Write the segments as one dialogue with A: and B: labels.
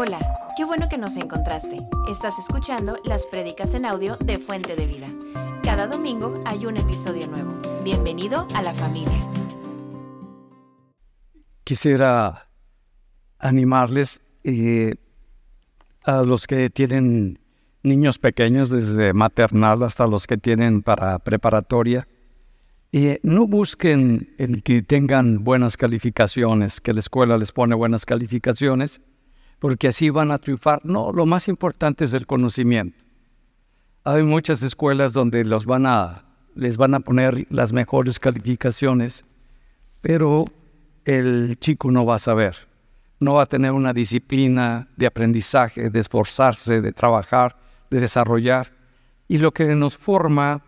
A: Hola, qué bueno que nos encontraste. Estás escuchando las prédicas en audio de Fuente de Vida. Cada domingo hay un episodio nuevo. Bienvenido a la familia.
B: Quisiera animarles eh, a los que tienen niños pequeños, desde maternal hasta los que tienen para preparatoria. Y no busquen el que tengan buenas calificaciones, que la escuela les pone buenas calificaciones, porque así van a triunfar. No, lo más importante es el conocimiento. Hay muchas escuelas donde los van a, les van a poner las mejores calificaciones, pero el chico no va a saber, no va a tener una disciplina de aprendizaje, de esforzarse, de trabajar, de desarrollar. Y lo que nos forma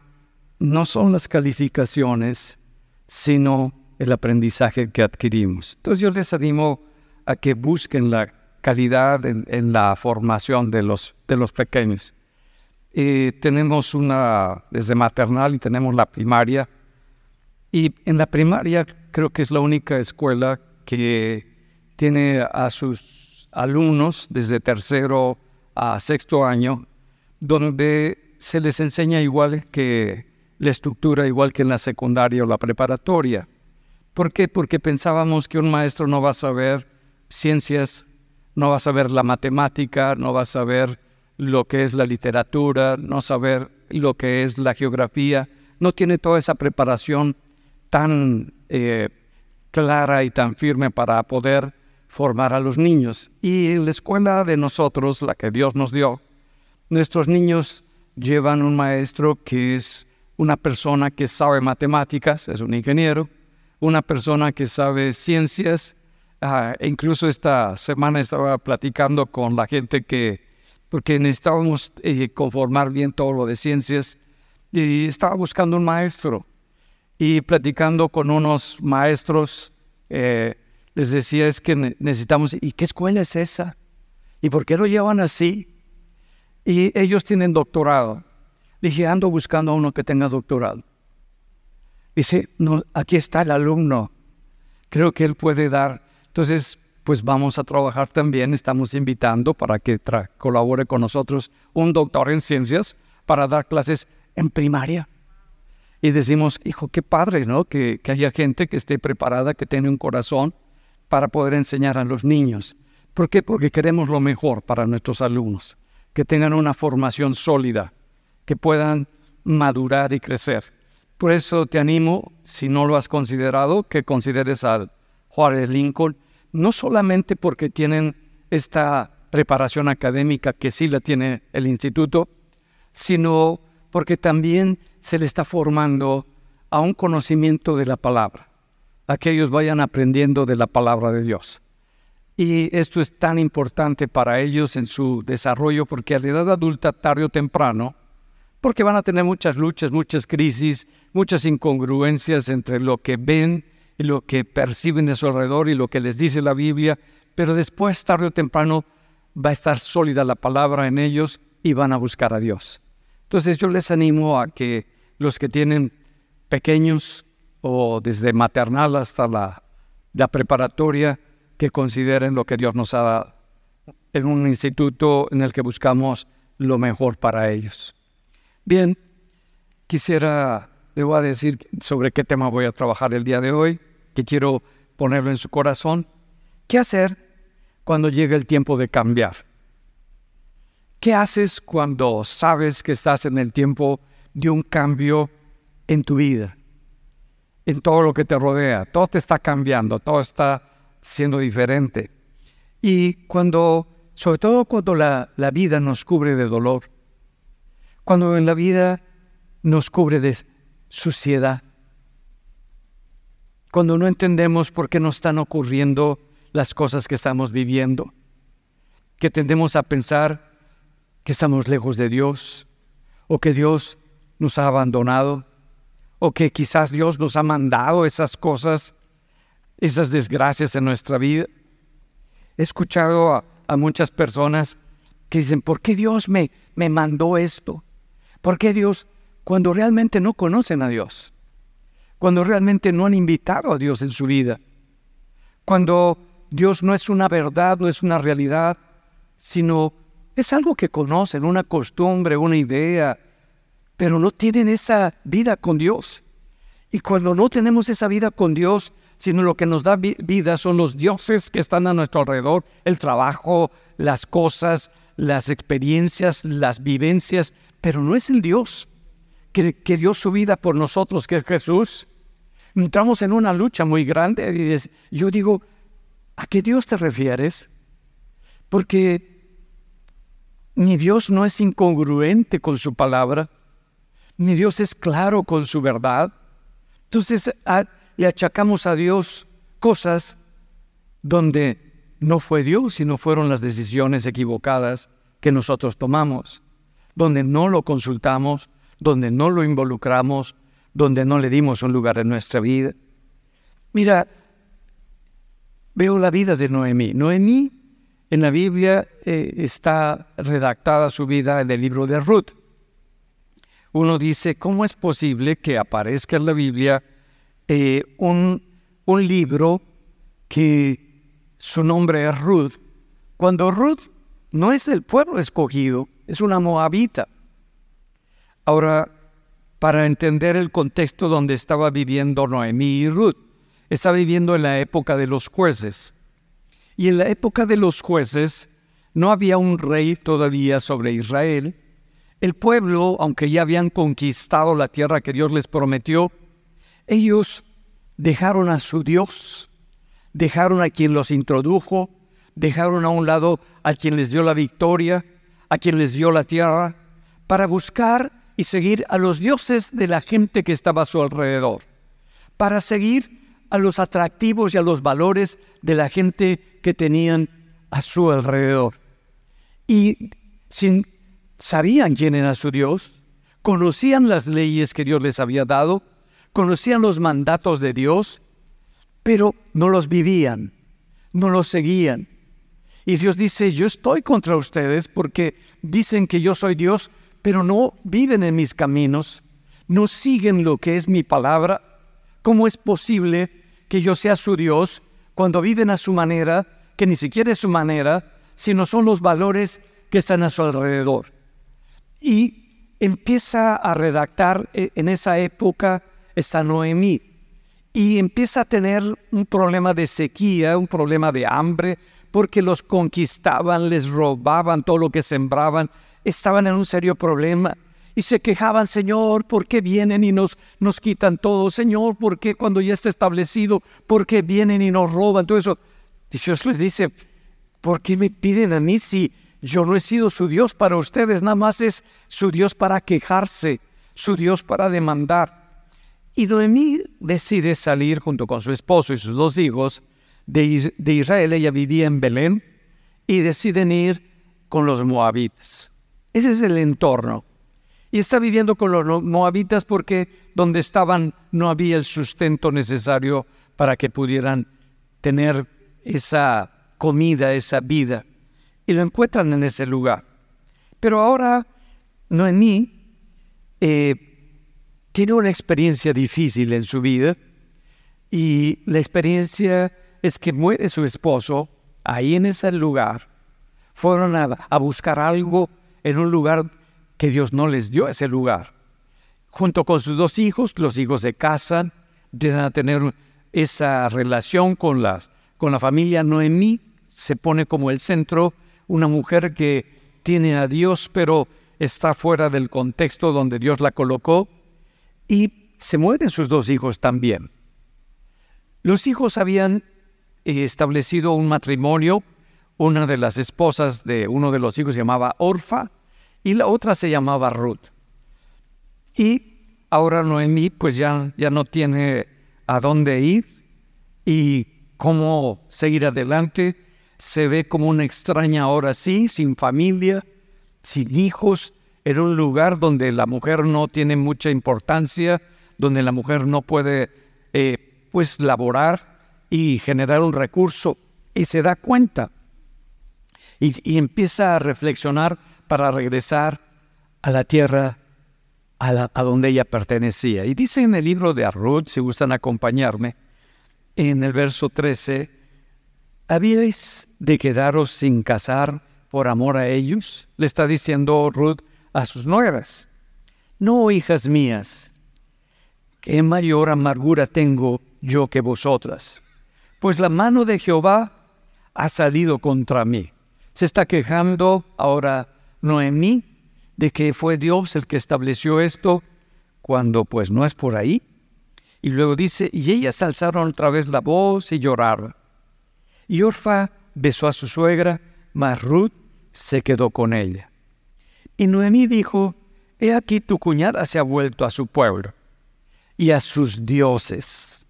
B: no son las calificaciones, sino el aprendizaje que adquirimos. Entonces yo les animo a que busquen la calidad en, la formación de los, de los pequeños. Y tenemos una desde maternal y tenemos la primaria. Y en la primaria creo que es la única escuela que tiene a sus alumnos desde tercero a sexto año, donde se les enseña igual que la estructura, igual que en la secundaria o la preparatoria. ¿Por qué? Porque pensábamos que un maestro no va a saber ciencias no vas a ver la matemática, no vas a ver lo que es la literatura, no saber lo que es la geografía, no tiene toda esa preparación tan eh, clara y tan firme para poder formar a los niños. Y en la escuela de nosotros, la que Dios nos dio, nuestros niños llevan un maestro que es una persona que sabe matemáticas, es un ingeniero, una persona que sabe ciencias, Ah, incluso esta semana estaba platicando con la gente que, porque necesitábamos eh, conformar bien todo lo de ciencias, y estaba buscando un maestro. Y platicando con unos maestros, eh, les decía, es que necesitamos, ¿y qué escuela es esa? ¿Y por qué lo llevan así? Y ellos tienen doctorado. dije, ando buscando a uno que tenga doctorado. Dice, no, aquí está el alumno. Creo que él puede dar entonces, pues vamos a trabajar también, estamos invitando para que colabore con nosotros un doctor en ciencias para dar clases en primaria. Y decimos, hijo, qué padre, ¿no? Que, haya gente que esté preparada, que tiene un corazón para poder enseñar a los niños. ¿Por qué? Porque queremos lo mejor para nuestros alumnos, que tengan una formación sólida, que puedan madurar y crecer. Por eso te animo, si no lo has considerado, que consideres al Juárez Lincoln, no solamente porque tienen esta preparación académica que sí la tiene el instituto, sino porque también se le está formando a un conocimiento de la palabra, a que ellos vayan aprendiendo de la palabra de Dios. Y esto es tan importante para ellos en su desarrollo porque a la edad adulta, tarde o temprano, porque van a tener muchas luchas, muchas crisis, muchas incongruencias entre lo que ven y lo que perciben de su alrededor y lo que les dice la Biblia, pero después, tarde o temprano, va a estar sólida la palabra en ellos y van a buscar a Dios. Entonces yo les animo a que los que tienen pequeños o desde maternal hasta la, la preparatoria, que consideren lo que Dios nos ha dado en un instituto en el que buscamos lo mejor para ellos. Bien, quisiera, le voy a decir sobre qué tema voy a trabajar el día de hoy que quiero ponerlo en su corazón. ¿Qué hacer cuando llega el tiempo de cambiar? ¿Qué haces cuando sabes que estás en el tiempo de un cambio en tu vida? En todo lo que te rodea. Todo te está cambiando, todo está siendo diferente. Y cuando, sobre todo cuando la, la vida nos cubre de dolor, cuando en la vida nos cubre de suciedad, cuando no entendemos por qué nos están ocurriendo las cosas que estamos viviendo, que tendemos a pensar que estamos lejos de Dios, o que Dios nos ha abandonado, o que quizás Dios nos ha mandado esas cosas, esas desgracias en nuestra vida. He escuchado a, muchas personas que dicen, ¿por qué Dios me, me mandó esto? ¿Por qué Dios, cuando realmente no conocen a Dios? Cuando realmente no han invitado a Dios en su vida, cuando Dios no es una verdad, no es una realidad, sino es algo que conocen, una costumbre, una idea, pero no tienen esa vida con Dios. Y cuando no tenemos esa vida con Dios, sino lo que nos da vida son los dioses que están a nuestro alrededor, el trabajo, las cosas, las experiencias, las vivencias, pero no es el Dios que, dio su vida por nosotros, que es Jesús. Entramos en una lucha muy grande y yo digo, ¿a qué Dios te refieres? Porque mi Dios no es incongruente con su palabra, mi Dios es claro con su verdad. Entonces le achacamos a Dios cosas donde no fue Dios, sino fueron las decisiones equivocadas que nosotros tomamos, donde no lo consultamos, donde no lo involucramos, donde no le dimos un lugar en nuestra vida. Mira, veo la vida de Noemí. Noemí en la Biblia eh, está redactada su vida en el libro de Ruth. Uno dice, ¿cómo es posible que aparezca en la Biblia eh, un, un libro que su nombre es Ruth, cuando Ruth no es el pueblo escogido, es una moabita? Ahora, para entender el contexto donde estaba viviendo Noemí y Ruth, está viviendo en la época de los jueces. Y en la época de los jueces no había un rey todavía sobre Israel, el pueblo, aunque ya habían conquistado la tierra que Dios les prometió, ellos dejaron a su Dios, dejaron a quien los introdujo, dejaron a un lado a quien les dio la victoria, a quien les dio la tierra, para buscar y seguir a los dioses de la gente que estaba a su alrededor, para seguir a los atractivos y a los valores de la gente que tenían a su alrededor. Y sin sabían quién era su Dios, conocían las leyes que Dios les había dado, conocían los mandatos de Dios, pero no los vivían, no los seguían. Y Dios dice, yo estoy contra ustedes porque dicen que yo soy Dios, pero no viven en mis caminos, no siguen lo que es mi palabra. ¿Cómo es posible que yo sea su Dios cuando viven a su manera, que ni siquiera es su manera, sino son los valores que están a su alrededor? Y empieza a redactar eh, en esa época esta Noemí y empieza a tener un problema de sequía, un problema de hambre, porque los conquistaban, les robaban todo lo que sembraban, estaban en un serio problema. Y se quejaban, Señor, ¿por qué vienen y nos, nos quitan todo? Señor, ¿por qué cuando ya está establecido, por qué vienen y nos roban? Todo eso. Dios les dice, ¿por qué me piden a mí si yo no he sido su Dios para ustedes, nada más es su Dios para quejarse, su Dios para demandar. Y Noemí decide salir junto con su esposo y sus dos hijos de, Israel. Ella vivía en Belén y deciden ir con los moabitas. Ese es el entorno. Y está viviendo con los moabitas porque donde estaban no había el sustento necesario para que pudieran tener esa comida, esa vida y lo encuentran en ese lugar. Pero ahora Noemí eh, tiene una experiencia difícil en su vida y la experiencia es que muere su esposo ahí en ese lugar. Fueron a, a buscar algo en un lugar que Dios no les dio ese lugar. Junto con sus dos hijos, los hijos se casan, empiezan a tener esa relación con, las, con la familia. Noemí se pone como el centro una mujer que tiene a Dios, pero está fuera del contexto donde Dios la colocó, y se mueren sus dos hijos también. Los hijos habían eh, establecido un matrimonio, una de las esposas de uno de los hijos se llamaba Orfa y la otra se llamaba Ruth. Y ahora Noemí pues ya, ya no tiene a dónde ir y cómo seguir adelante se ve como una extraña ahora sí, sin familia, sin hijos, en un lugar donde la mujer no tiene mucha importancia, donde la mujer no puede eh, pues laborar y generar un recurso y se da cuenta y, empieza a reflexionar para regresar a la tierra a, a, donde ella pertenecía. Y dice en el libro de Arrud, si gustan acompañarme, en el verso 13, habíais de quedaros sin casar por amor a ellos, le está diciendo Ruth a sus nueras. No, hijas mías, qué mayor amargura tengo yo que vosotras, pues la mano de Jehová ha salido contra mí. Se está quejando ahora Noemí de que fue Dios el que estableció esto, cuando pues no es por ahí. Y luego dice, y ellas alzaron otra vez la voz y lloraron. Y Orfa besó a su suegra, mas Ruth se quedó con ella. Y Noemí dijo, He aquí tu cuñada se ha vuelto a su pueblo y a sus dioses.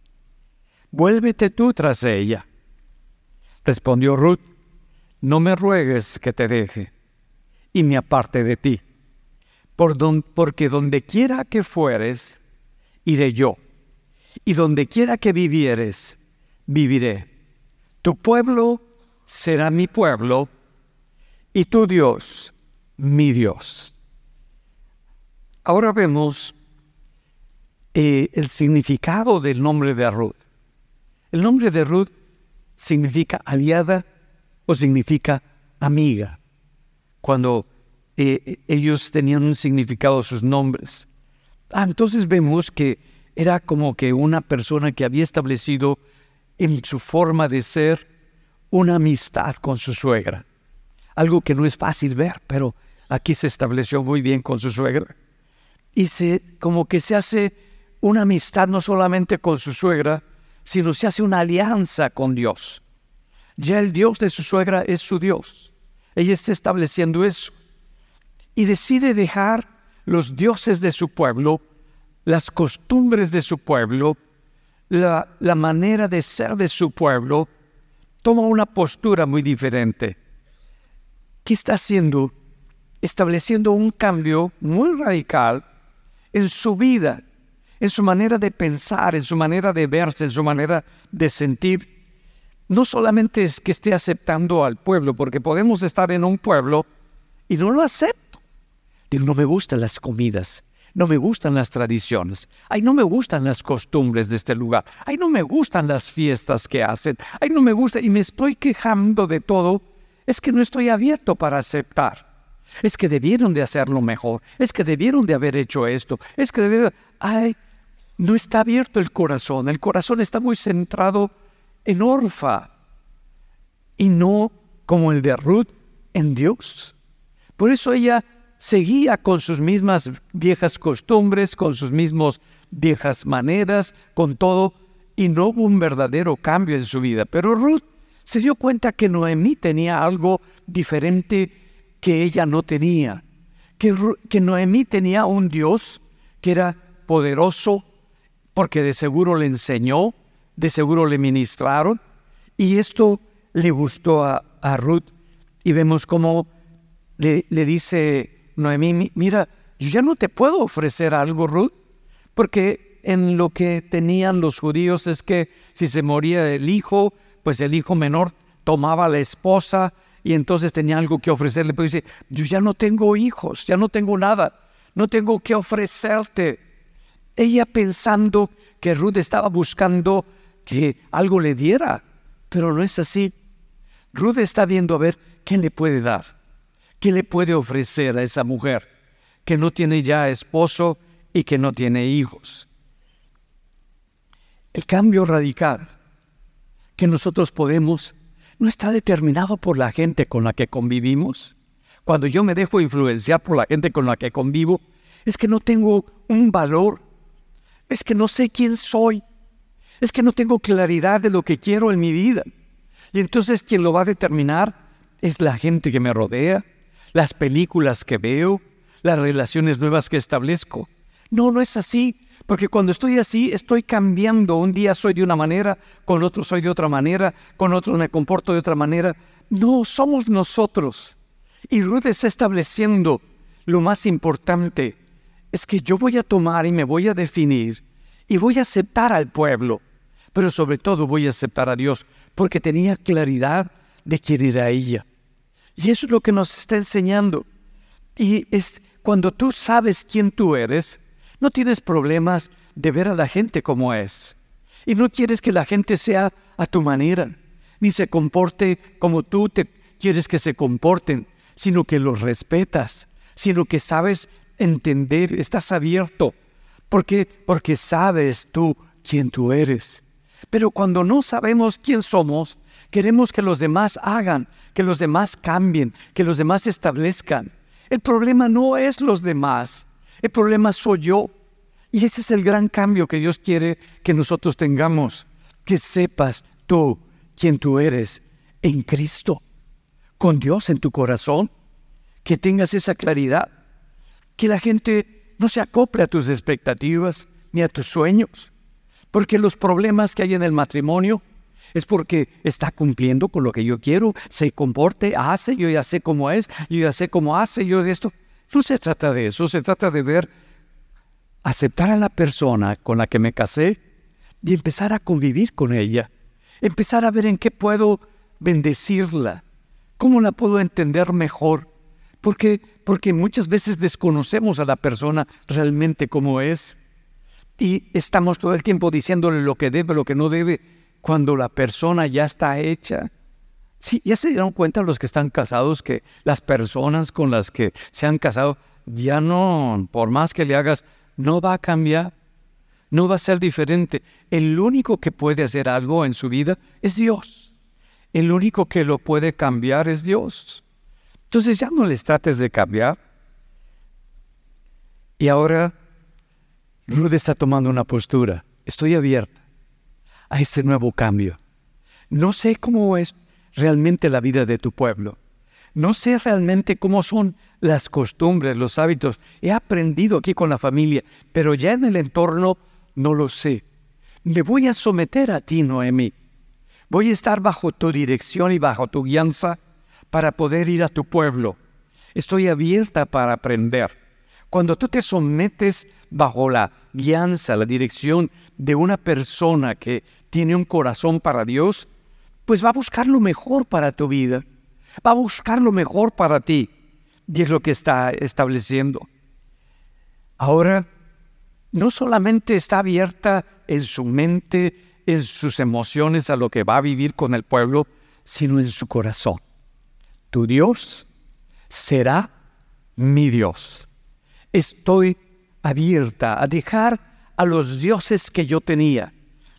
B: Vuélvete tú tras ella. Respondió Ruth, No me ruegues que te deje y me aparte de ti, por porque donde quiera que fueres, iré yo, y donde quiera que vivieres, viviré. Tu pueblo será mi pueblo, y tu Dios, mi Dios. Ahora vemos eh, el significado del nombre de Ruth. El nombre de Ruth significa aliada o significa amiga. Cuando eh, ellos tenían un significado sus nombres. Ah, entonces vemos que era como que una persona que había establecido en su forma de ser una amistad con su suegra algo que no es fácil ver, pero aquí se estableció muy bien con su suegra. Y se, como que se hace una amistad no solamente con su suegra, sino se hace una alianza con Dios. Ya el Dios de su suegra es su Dios. Ella está estableciendo eso. Y decide dejar los dioses de su pueblo, las costumbres de su pueblo, la, la manera de ser de su pueblo, toma una postura muy diferente. ¿Qué está haciendo? Estableciendo un cambio muy radical en su vida, en su manera de pensar, en su manera de verse, en su manera de sentir. No solamente es que esté aceptando al pueblo, porque podemos estar en un pueblo y no lo acepto. Digo, no me gustan las comidas, no me gustan las tradiciones, ay, no me gustan las costumbres de este lugar, ay, no me gustan las fiestas que hacen, ay, no me gusta, y me estoy quejando de todo es que no estoy abierto para aceptar. Es que debieron de hacerlo mejor. Es que debieron de haber hecho esto. Es que debieron... Ay, no está abierto el corazón. El corazón está muy centrado en Orfa y no como el de Ruth en Dios. Por eso ella seguía con sus mismas viejas costumbres, con sus mismas viejas maneras, con todo, y no hubo un verdadero cambio en su vida. Pero Ruth se dio cuenta que Noemí tenía algo diferente que ella no tenía, que, que Noemí tenía un Dios que era poderoso, porque de seguro le enseñó, de seguro le ministraron, y esto le gustó a, Ruth. Y vemos cómo le, le dice Noemí, mira, yo ya no te puedo ofrecer algo, Ruth, porque en lo que tenían los judíos es que si se moría el hijo, pues el hijo menor tomaba a la esposa y entonces tenía algo que ofrecerle, pero dice, yo ya no tengo hijos, ya no tengo nada, no tengo que ofrecerte. Ella pensando que Ruth estaba buscando que algo le diera, pero no es así. Ruth está viendo a ver qué le puede dar, qué le puede ofrecer a esa mujer que no tiene ya esposo y que no tiene hijos. El cambio radical que nosotros podemos no está determinado por la gente con la que convivimos. Cuando yo me dejo influenciar por la gente con la que convivo, es que no tengo un valor, es que no sé quién soy, es que no tengo claridad de lo que quiero en mi vida. Y entonces quien lo va a determinar es la gente que me rodea, las películas que veo, las relaciones nuevas que establezco. No, no es así. Porque cuando estoy así, estoy cambiando. Un día soy de una manera, con otro soy de otra manera, con otro me comporto de otra manera. No, somos nosotros. Y Ruth está estableciendo lo más importante. Es que yo voy a tomar y me voy a definir y voy a aceptar al pueblo, pero sobre todo voy a aceptar a Dios, porque tenía claridad de quién era ella. Y eso es lo que nos está enseñando. Y es cuando tú sabes quién tú eres, no tienes problemas de ver a la gente como es. Y no quieres que la gente sea a tu manera, ni se comporte como tú te, quieres que se comporten, sino que los respetas, sino que sabes entender, estás abierto. ¿Por qué? Porque sabes tú quién tú eres. Pero cuando no sabemos quién somos, queremos que los demás hagan, que los demás cambien, que los demás establezcan. El problema no es los demás, el problema soy yo. Y ese es el gran cambio que Dios quiere que nosotros tengamos, que sepas tú quién tú eres en Cristo, con Dios en tu corazón, que tengas esa claridad, que la gente no se acople a tus expectativas ni a tus sueños, porque los problemas que hay en el matrimonio es porque está cumpliendo con lo que yo quiero, se comporte, hace, yo ya sé cómo es, yo ya sé cómo hace, yo de esto. No se trata de eso, se trata de ver, aceptar a la persona con la que me casé y empezar a convivir con ella, empezar a ver en qué puedo bendecirla, cómo la puedo entender mejor, porque, porque muchas veces desconocemos a la persona realmente como es y estamos todo el tiempo diciéndole lo que debe, lo que no debe, cuando la persona ya está hecha. Sí, ya se dieron cuenta los que están casados que las personas con las que se han casado ya no, por más que le hagas, no va a cambiar, no va a ser diferente. El único que puede hacer algo en su vida es Dios. El único que lo puede cambiar es Dios. Entonces ya no les trates de cambiar. Y ahora Ruth está tomando una postura. Estoy abierta a este nuevo cambio. No sé cómo es realmente la vida de tu pueblo. No sé realmente cómo son las costumbres, los hábitos. He aprendido aquí con la familia, pero ya en el entorno no lo sé. Me voy a someter a ti, Noemi. Voy a estar bajo tu dirección y bajo tu guianza para poder ir a tu pueblo. Estoy abierta para aprender. Cuando tú te sometes bajo la guianza, la dirección de una persona que tiene un corazón para Dios, pues va a buscar lo mejor para tu vida, va a buscar lo mejor para ti. Y es lo que está estableciendo. Ahora, no solamente está abierta en su mente, en sus emociones a lo que va a vivir con el pueblo, sino en su corazón. Tu Dios será mi Dios. Estoy abierta a dejar a los dioses que yo tenía.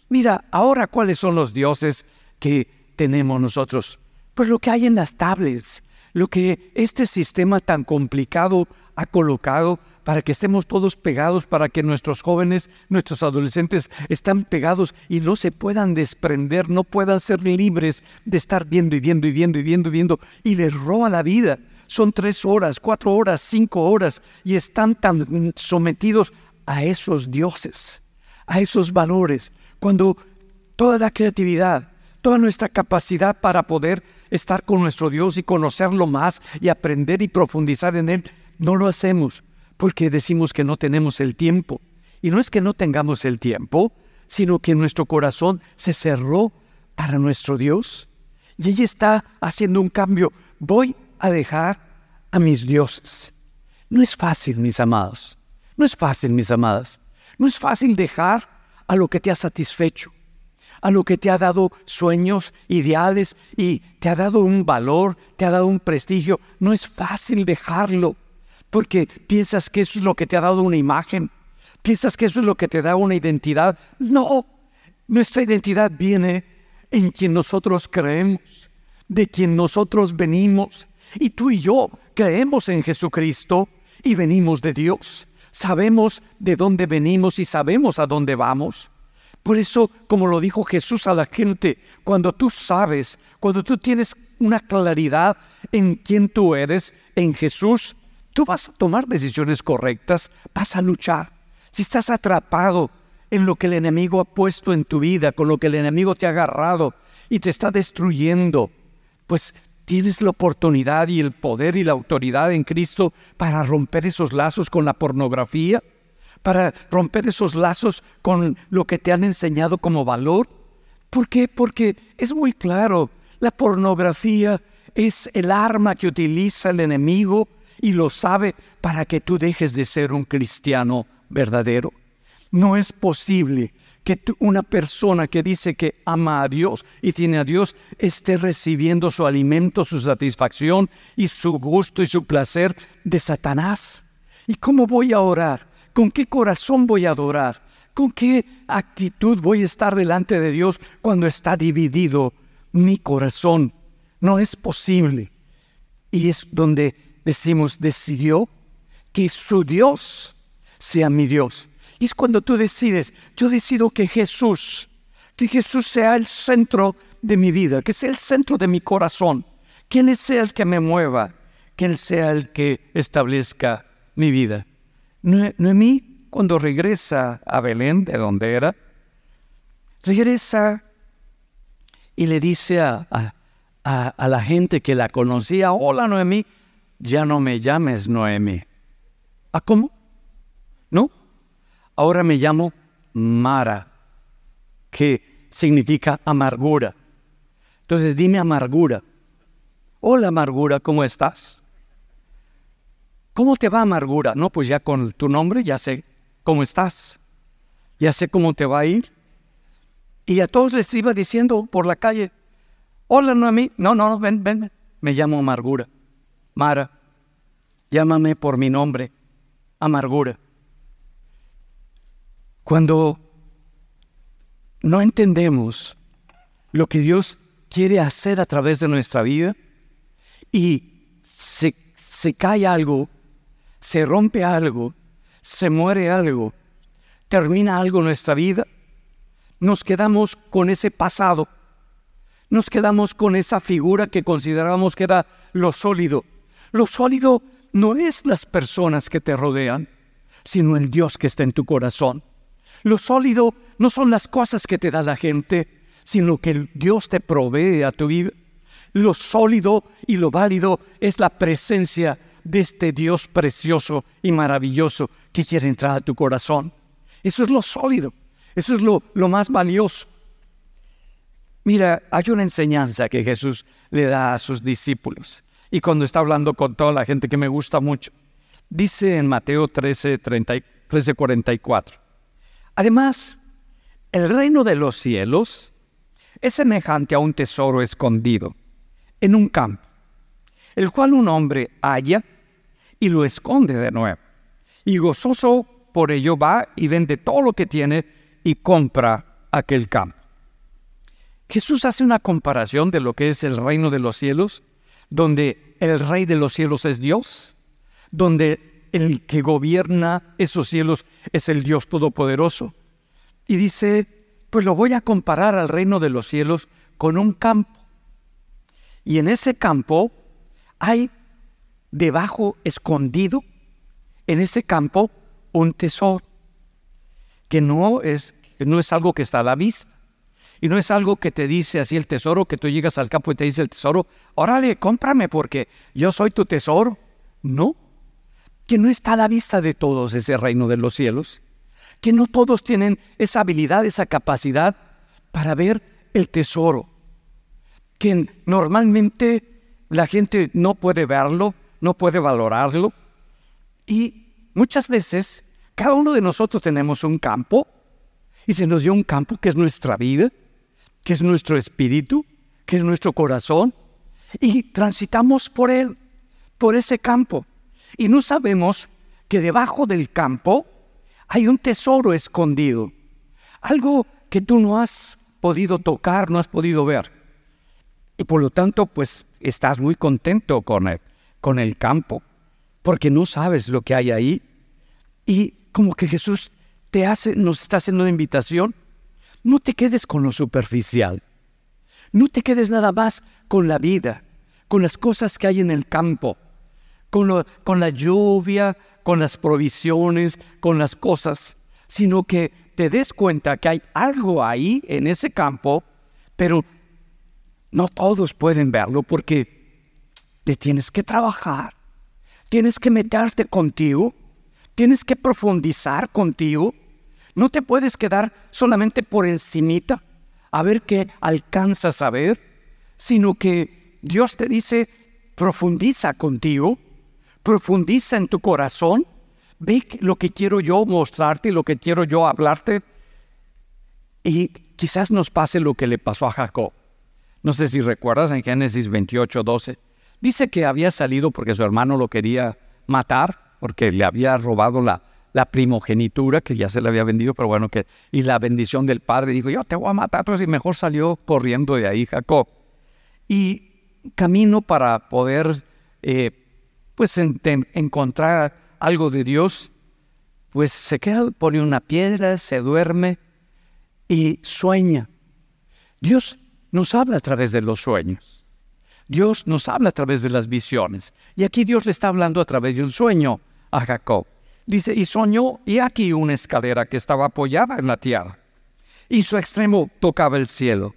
B: Mira, ahora cuáles son los dioses que tenemos nosotros? Pues lo que hay en las tablets, lo que este sistema tan complicado ha colocado para que estemos todos pegados, para que nuestros jóvenes, nuestros adolescentes están pegados y no se puedan desprender, no puedan ser libres de estar viendo y viendo y viendo y viendo y viendo y les roba la vida. Son tres horas, cuatro horas, cinco horas y están tan sometidos a esos dioses, a esos valores, cuando toda la creatividad, toda nuestra capacidad para poder estar con nuestro Dios y conocerlo más y aprender y profundizar en Él, no lo hacemos porque decimos que no tenemos el tiempo. Y no es que no tengamos el tiempo, sino que nuestro corazón se cerró para nuestro Dios. Y ella está haciendo un cambio. Voy a dejar a mis dioses. No es fácil, mis amados. No es fácil, mis amadas. No es fácil dejar a lo que te ha satisfecho a lo que te ha dado sueños, ideales y te ha dado un valor, te ha dado un prestigio. No es fácil dejarlo porque piensas que eso es lo que te ha dado una imagen, piensas que eso es lo que te da una identidad. No, nuestra identidad viene en quien nosotros creemos, de quien nosotros venimos. Y tú y yo creemos en Jesucristo y venimos de Dios. Sabemos de dónde venimos y sabemos a dónde vamos. Por eso, como lo dijo Jesús a la gente, cuando tú sabes, cuando tú tienes una claridad en quién tú eres, en Jesús, tú vas a tomar decisiones correctas, vas a luchar. Si estás atrapado en lo que el enemigo ha puesto en tu vida, con lo que el enemigo te ha agarrado y te está destruyendo, pues tienes la oportunidad y el poder y la autoridad en Cristo para romper esos lazos con la pornografía, para romper esos lazos con lo que te han enseñado como valor? ¿Por qué? Porque es muy claro, la pornografía es el arma que utiliza el enemigo y lo sabe para que tú dejes de ser un cristiano verdadero. No es posible una persona que dice que ama a Dios y tiene a Dios esté recibiendo su alimento, su satisfacción y su gusto y su placer de Satanás. ¿Y cómo voy a orar? ¿Con qué corazón voy a adorar? ¿Con qué actitud voy a estar delante de Dios cuando está dividido mi corazón? No es posible. Y es donde decimos, decidió que su Dios sea mi Dios. Y es cuando tú decides, yo decido que Jesús, que Jesús sea el centro de mi vida, que sea el centro de mi corazón, que Él sea el que me mueva, que Él sea el que establezca mi vida. Noemí cuando regresa a Belén, de donde era, regresa y le dice a, a, la gente que la conocía, hola Noemí, ya no me llames Noemí. ¿Ah, cómo? ¿No? Ahora me llamo Mara, que significa amargura. Entonces dime amargura. Hola amargura, ¿cómo estás? ¿Cómo te va amargura? No, pues ya con tu nombre ya sé ¿cómo estás? Ya sé cómo te va a ir. Y a todos les iba diciendo por la calle, hola, no a mí, no, no, ven, ven, me llamo Amargura. Mara, llámame por mi nombre, Amargura. Cuando no entendemos lo que Dios quiere hacer a través de nuestra vida y se, se cae algo, se rompe algo, se muere algo, termina algo nuestra vida, nos quedamos con ese pasado, nos quedamos con esa figura que considerábamos que era lo sólido. Lo sólido no es las personas que te rodean, sino el Dios que está en tu corazón. Lo sólido no son las cosas que te da la gente, sino que Dios te provee a tu vida. Lo sólido y lo válido es la presencia de este Dios precioso y maravilloso que quiere entrar a tu corazón. Eso es lo sólido, eso es lo, lo más valioso. Mira, hay una enseñanza que Jesús le da a sus discípulos y cuando está hablando con toda la gente que me gusta mucho. Dice en Mateo 13, 13 44. Además, el reino de los cielos es semejante a un tesoro escondido en un campo, el cual un hombre halla y lo esconde de nuevo. Y gozoso por ello va y vende todo lo que tiene y compra aquel campo. Jesús hace una comparación de lo que es el reino de los cielos, donde el rey de los cielos es Dios, donde el que gobierna esos cielos es el Dios Todopoderoso. Y dice, pues lo voy a comparar al reino de los cielos con un campo. Y en ese campo hay debajo, escondido, en ese campo, un tesoro, que no es, no es algo que está a la vista. Y no es algo que te dice así el tesoro, que tú llegas al campo y te dice el tesoro, órale, cómprame porque yo soy tu tesoro. No, que no está a la vista de todos ese reino de los cielos, que no todos tienen esa habilidad, esa capacidad para ver el tesoro, que normalmente la gente no puede verlo, no puede valorarlo. Y muchas veces cada uno de nosotros tenemos un campo y se nos dio un campo que es nuestra vida, que es nuestro espíritu, que es nuestro corazón, y transitamos por él, por ese campo, y no sabemos que debajo del campo hay un tesoro escondido, algo que tú no has podido tocar, no has podido ver. Y por lo tanto, pues estás muy contento con él con el campo, porque no sabes lo que hay ahí. Y como que Jesús te hace, nos está haciendo una invitación, no te quedes con lo superficial, no te quedes nada más con la vida, con las cosas que hay en el campo, con, con la lluvia, con las provisiones, con las cosas, sino que te des cuenta que hay algo ahí en ese campo, pero no todos pueden verlo porque le tienes que trabajar, tienes que meterte contigo, tienes que profundizar contigo. No te puedes quedar solamente por encimita a ver qué alcanzas a ver, sino que Dios te dice, profundiza contigo, profundiza en tu corazón, ve lo que quiero yo mostrarte, lo que quiero yo hablarte. Y quizás nos pase lo que le pasó a Jacob. No sé si recuerdas en Génesis 28, 12. Dice que había salido porque su hermano lo quería matar, porque le había robado la, la primogenitura, que ya se le había vendido, pero bueno, que, y la bendición del padre, dijo, yo te voy a matar, entonces y mejor salió corriendo de ahí Jacob. Y camino para poder, eh, pues, encontrar algo de Dios, pues se queda, pone una piedra, se duerme y sueña. Dios nos habla a través de los sueños. Dios nos habla a través de las visiones. Y aquí Dios le está hablando a través de un sueño a Jacob. Dice, y soñó, y aquí una escalera que estaba apoyada en la tierra, y su extremo tocaba el cielo.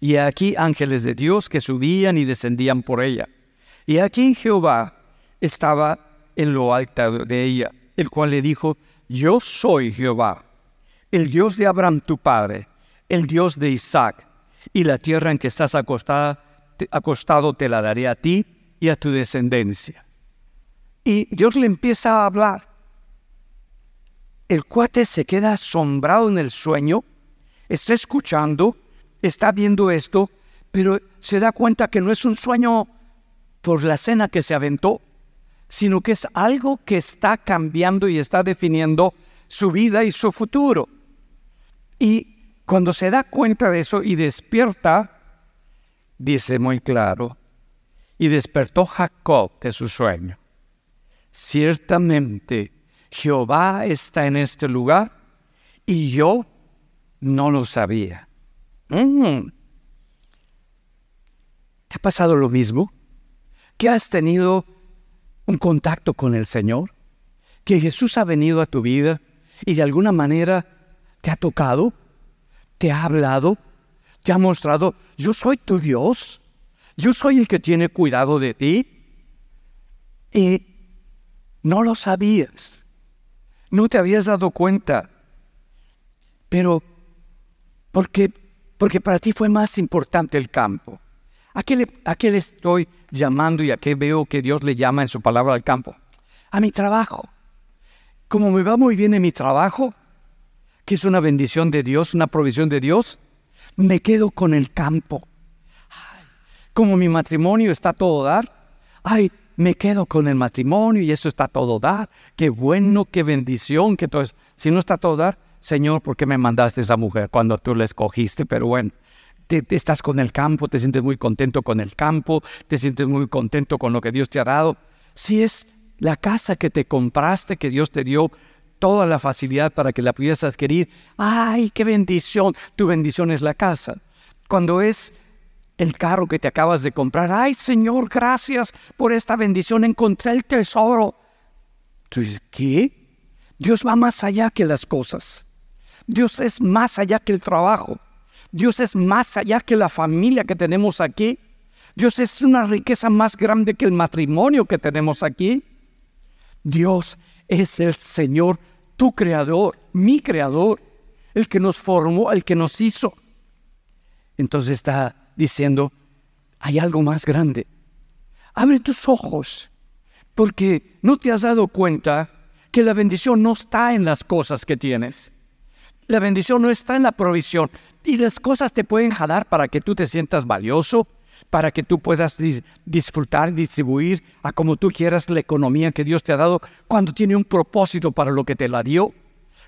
B: Y aquí ángeles de Dios que subían y descendían por ella. Y aquí Jehová estaba en lo alto de ella, el cual le dijo, yo soy Jehová, el Dios de Abraham tu padre, el Dios de Isaac, y la tierra en que estás acostada, acostado te la daré a ti y a tu descendencia. Y Dios le empieza a hablar. El cuate se queda asombrado en el sueño, está escuchando, está viendo esto, pero se da cuenta que no es un sueño por la cena que se aventó, sino que es algo que está cambiando y está definiendo su vida y su futuro. Y cuando se da cuenta de eso y despierta, dice muy claro, y despertó Jacob de su sueño ciertamente Jehová está en este lugar y yo no lo sabía. Mm. ¿Te ha pasado lo mismo? ¿Que has tenido un contacto con el Señor? ¿Que Jesús ha venido a tu vida y de alguna manera te ha tocado? ¿Te ha hablado? ¿Te ha mostrado, yo soy tu Dios? Yo soy el que tiene cuidado de ti. Y no lo sabías. No te habías dado cuenta. Pero, porque, porque para ti fue más importante el campo. ¿A qué, le, ¿A qué le estoy llamando y a qué veo que Dios le llama en su palabra al campo? A mi trabajo. Como me va muy bien en mi trabajo, que es una bendición de Dios, una provisión de Dios, me quedo con el campo. como mi matrimonio está todo dar, ay, me quedo con el matrimonio y eso está todo dar. Qué bueno, qué bendición, que todo Si no está todo dar, Señor, ¿por qué me mandaste esa mujer cuando tú la escogiste? Pero bueno, te, estás con el campo, te sientes muy contento con el campo, te sientes muy contento con lo que Dios te ha dado. Si es la casa que te compraste, que Dios te dio toda la facilidad para que la pudieras adquirir, ¡ay, qué bendición! Tu bendición es la casa. Cuando es el carro que te acabas de comprar. Ay, Señor, gracias por esta bendición. Encontré el tesoro. Tú dices, ¿qué? Dios va más allá que las cosas. Dios es más allá que el trabajo. Dios es más allá que la familia que tenemos aquí. Dios es una riqueza más grande que el matrimonio que tenemos aquí. Dios es el Señor, tu creador, mi creador, el que nos formó, el que nos hizo. Entonces está diciendo, hay algo más grande. Abre tus ojos, porque no te has dado cuenta que la bendición no está en las cosas que tienes. La bendición no está en la provisión. Y las cosas te pueden jalar para que tú te sientas valioso, para que tú puedas disfrutar, distribuir a como tú quieras la economía que Dios te ha dado, cuando tiene un propósito para lo que te la dio,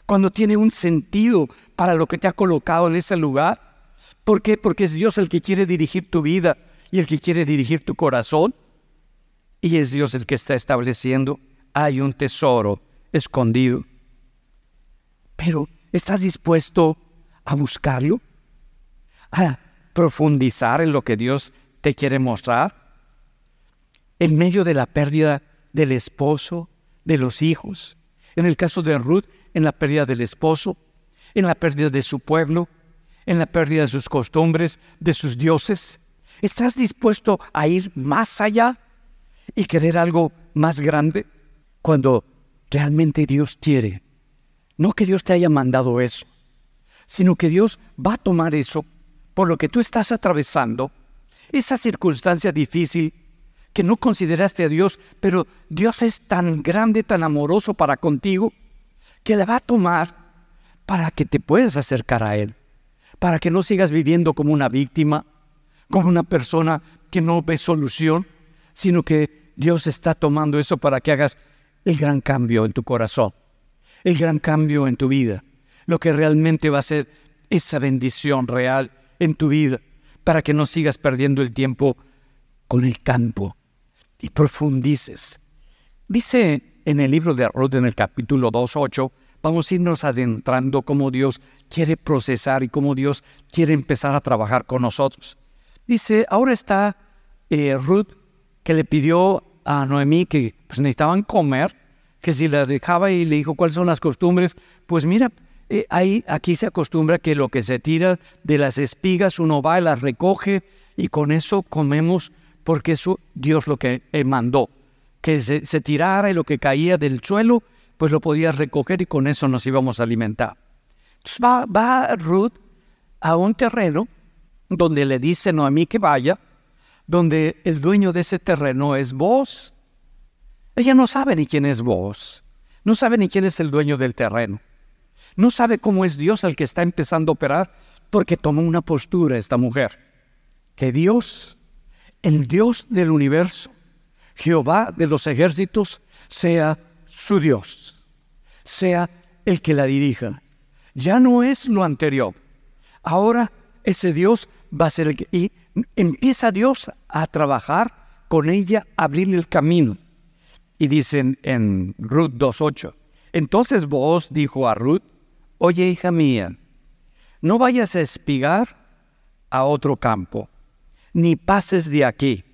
B: cuando tiene un sentido para lo que te ha colocado en ese lugar. ¿Por qué? Porque es Dios el que quiere dirigir tu vida y el que quiere dirigir tu corazón. Y es Dios el que está estableciendo, hay un tesoro escondido. Pero, ¿estás dispuesto a buscarlo? ¿A profundizar en lo que Dios te quiere mostrar? En medio de la pérdida del esposo, de los hijos, en el caso de Ruth, en la pérdida del esposo, en la pérdida de su pueblo, en la pérdida de sus costumbres, de sus dioses? ¿Estás dispuesto a ir más allá y querer algo más grande cuando realmente Dios quiere? No que Dios te haya mandado eso, sino que Dios va a tomar eso por lo que tú estás atravesando, esa circunstancia difícil que no consideraste a Dios, pero Dios es tan grande, tan amoroso para contigo, que la va a tomar para que te puedas acercar a Él, para que no sigas viviendo como una víctima, como una persona que no ve solución, sino que Dios está tomando eso para que hagas el gran cambio en tu corazón, el gran cambio en tu vida, lo que realmente va a ser esa bendición real en tu vida, para que no sigas perdiendo el tiempo con el campo y profundices. Dice en el libro de Ruth, en el capítulo 2.8, vamos a irnos adentrando cómo Dios quiere procesar y cómo Dios quiere empezar a trabajar con nosotros. Dice, ahora está eh, Ruth que le pidió a Noemí que pues, necesitaban comer, que si la dejaba y le dijo cuáles son las costumbres, pues mira, eh, ahí, aquí se acostumbra que lo que se tira de las espigas uno va y las recoge y con eso comemos porque eso Dios lo que mandó, que se, se tirara y lo que caía del suelo pues lo podías recoger y con eso nos íbamos a alimentar. Entonces va, va Ruth a un terreno donde le dice Noemí que vaya, donde el dueño de ese terreno es vos. Ella no sabe ni quién es vos, no sabe ni quién es el dueño del terreno, no sabe cómo es Dios el que está empezando a operar, porque tomó una postura esta mujer, que Dios, el Dios del universo, Jehová de los ejércitos, sea su Dios sea el que la dirija. Ya no es lo anterior. Ahora ese Dios va a ser el que... Y empieza Dios a trabajar con ella, a abrirle el camino. Y dicen en Ruth 2.8, entonces vos dijo a Ruth, oye hija mía, no vayas a espigar a otro campo, ni pases de aquí,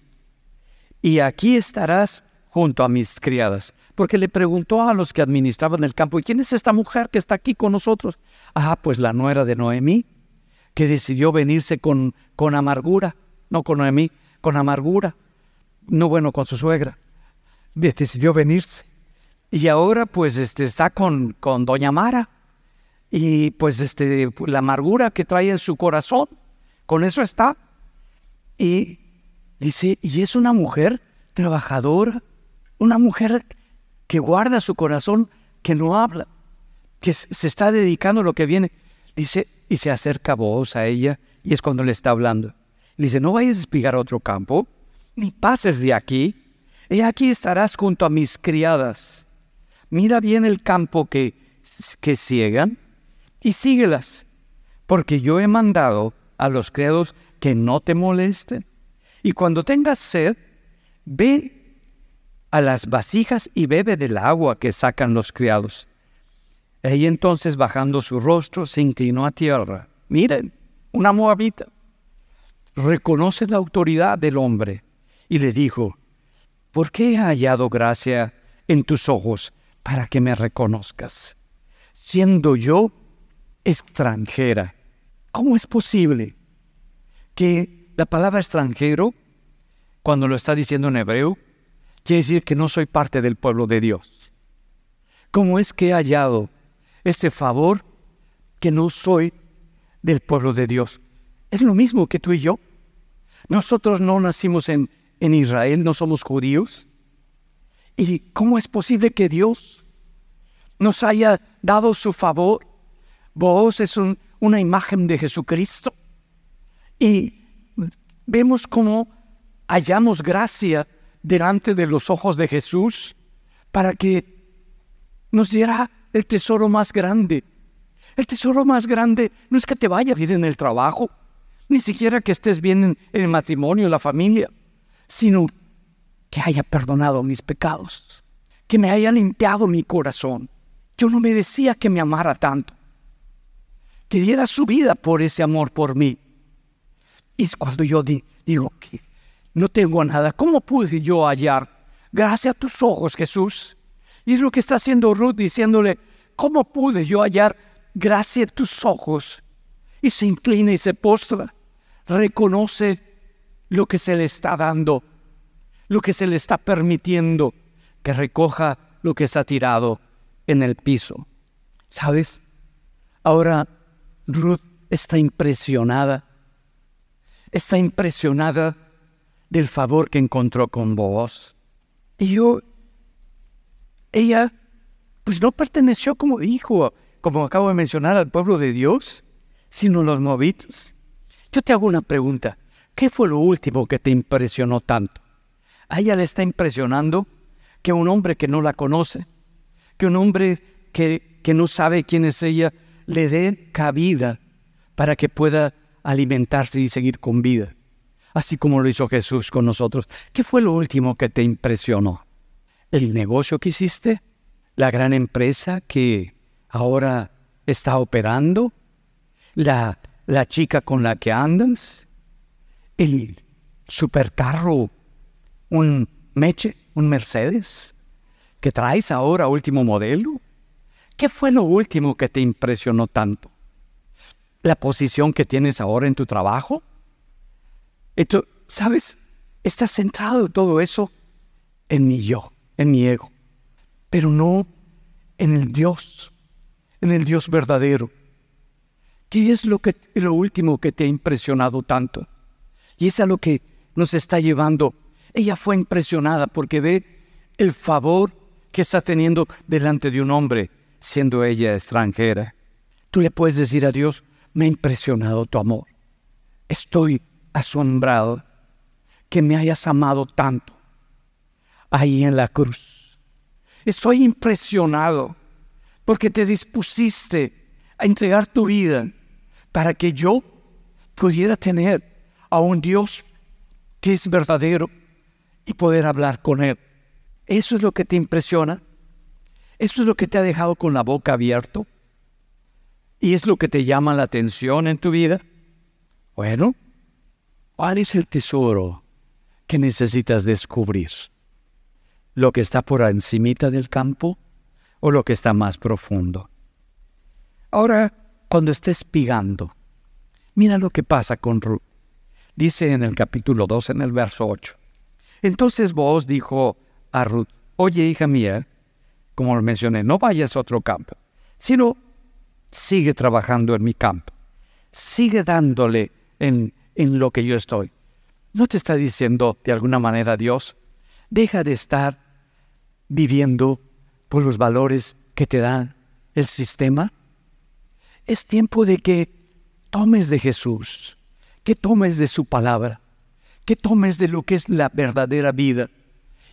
B: y aquí estarás junto a mis criadas porque le preguntó a los que administraban el campo, ¿y quién es esta mujer que está aquí con nosotros? Ah, pues la nuera de Noemí, que decidió venirse con, con amargura, no con Noemí, con amargura, no bueno, con su suegra, decidió venirse. Y ahora pues este, está con, con Doña Mara, y pues este, la amargura que trae en su corazón, con eso está. Y dice, y es una mujer trabajadora, una mujer que guarda su corazón, que no habla, que se está dedicando a lo que viene. Dice, y se acerca vos a ella, y es cuando le está hablando. Dice, no vayas a espigar a otro campo, ni pases de aquí, y aquí estarás junto a mis criadas. Mira bien el campo que, que ciegan y síguelas, porque yo he mandado a los criados que no te molesten. Y cuando tengas sed, ve a las vasijas y bebe del agua que sacan los criados. Y entonces, bajando su rostro, se inclinó a tierra. Miren, una moabita. Reconoce la autoridad del hombre y le dijo, ¿por qué he hallado gracia en tus ojos para que me reconozcas? Siendo yo extranjera. ¿Cómo es posible que la palabra extranjero, cuando lo está diciendo en hebreo, quiere decir que no soy parte del pueblo de Dios. ¿Cómo es que he hallado este favor que no soy del pueblo de Dios? Es lo mismo que tú y yo. Nosotros no nacimos en, en Israel, no somos judíos. ¿Y cómo es posible que Dios nos haya dado su favor? Vos es una imagen de Jesucristo. Y vemos cómo hallamos gracia delante de los ojos de Jesús para que nos diera el tesoro más grande. El tesoro más grande no es que te vaya bien en el trabajo, ni siquiera que estés bien en, el matrimonio, la familia, sino que haya perdonado mis pecados, que me haya limpiado mi corazón. Yo no merecía que me amara tanto, que diera su vida por ese amor por mí. Y es cuando yo digo que no tengo nada. ¿Cómo pude yo hallar? Gracias a tus ojos, Jesús. Y es lo que está haciendo Ruth diciéndole, ¿cómo pude yo hallar gracias a tus ojos? Y se inclina y se postra. Reconoce lo que se le está dando, lo que se le está permitiendo que recoja lo que está tirado en el piso. ¿Sabes? Ahora Ruth está impresionada. Está impresionada del favor que encontró con vos. Y yo, ella, pues no perteneció como dijo, como acabo de mencionar, al pueblo de Dios, sino los movidos. Yo te hago una pregunta. ¿Qué fue lo último que te impresionó tanto? A ella le está impresionando que un hombre que no la conoce, que un hombre que, que no sabe quién es ella, le dé cabida para que pueda alimentarse y seguir con vida, así como lo hizo Jesús con nosotros. ¿Qué fue lo último que te impresionó? ¿El negocio que hiciste? ¿La gran empresa que ahora está operando? ¿La, la chica con la que andas? ¿El supercarro? ¿Un Meche? ¿Un Mercedes? ¿Que traes ahora último modelo? ¿Qué fue lo último que te impresionó tanto? ¿La posición que tienes ahora en tu trabajo? Esto, ¿sabes? Está centrado todo eso en mi yo, en mi ego, pero no en el Dios, en el Dios verdadero. ¿Qué es lo, que, lo último que te ha impresionado tanto? Y es a lo que nos está llevando. Ella fue impresionada porque ve el favor que está teniendo delante de un hombre, siendo ella extranjera. Tú le puedes decir a Dios, me ha impresionado tu amor. Estoy asombrado que me hayas amado tanto ahí en la cruz. Estoy impresionado porque te dispusiste a entregar tu vida para que yo pudiera tener a un Dios que es verdadero y poder hablar con Él. ¿Eso es lo que te impresiona? ¿Eso es lo que te ha dejado con la boca abierta? ¿Y es lo que te llama la atención en tu vida? Bueno, ¿cuál es el tesoro que necesitas descubrir? ¿Lo que está por encimita del campo o lo que está más profundo? Ahora, cuando estés pigando, mira lo que pasa con Ruth. Dice en el capítulo 2, en el verso 8. Entonces vos dijo a Ruth, oye hija mía, como lo mencioné, no vayas a otro campo, sino sigue trabajando en mi campo, sigue dándole en, en lo que yo estoy. ¿No te está diciendo de alguna manera Dios, deja de estar viviendo por los valores que te da el sistema? Es tiempo de que tomes de Jesús, que tomes de su palabra, que tomes de lo que es la verdadera vida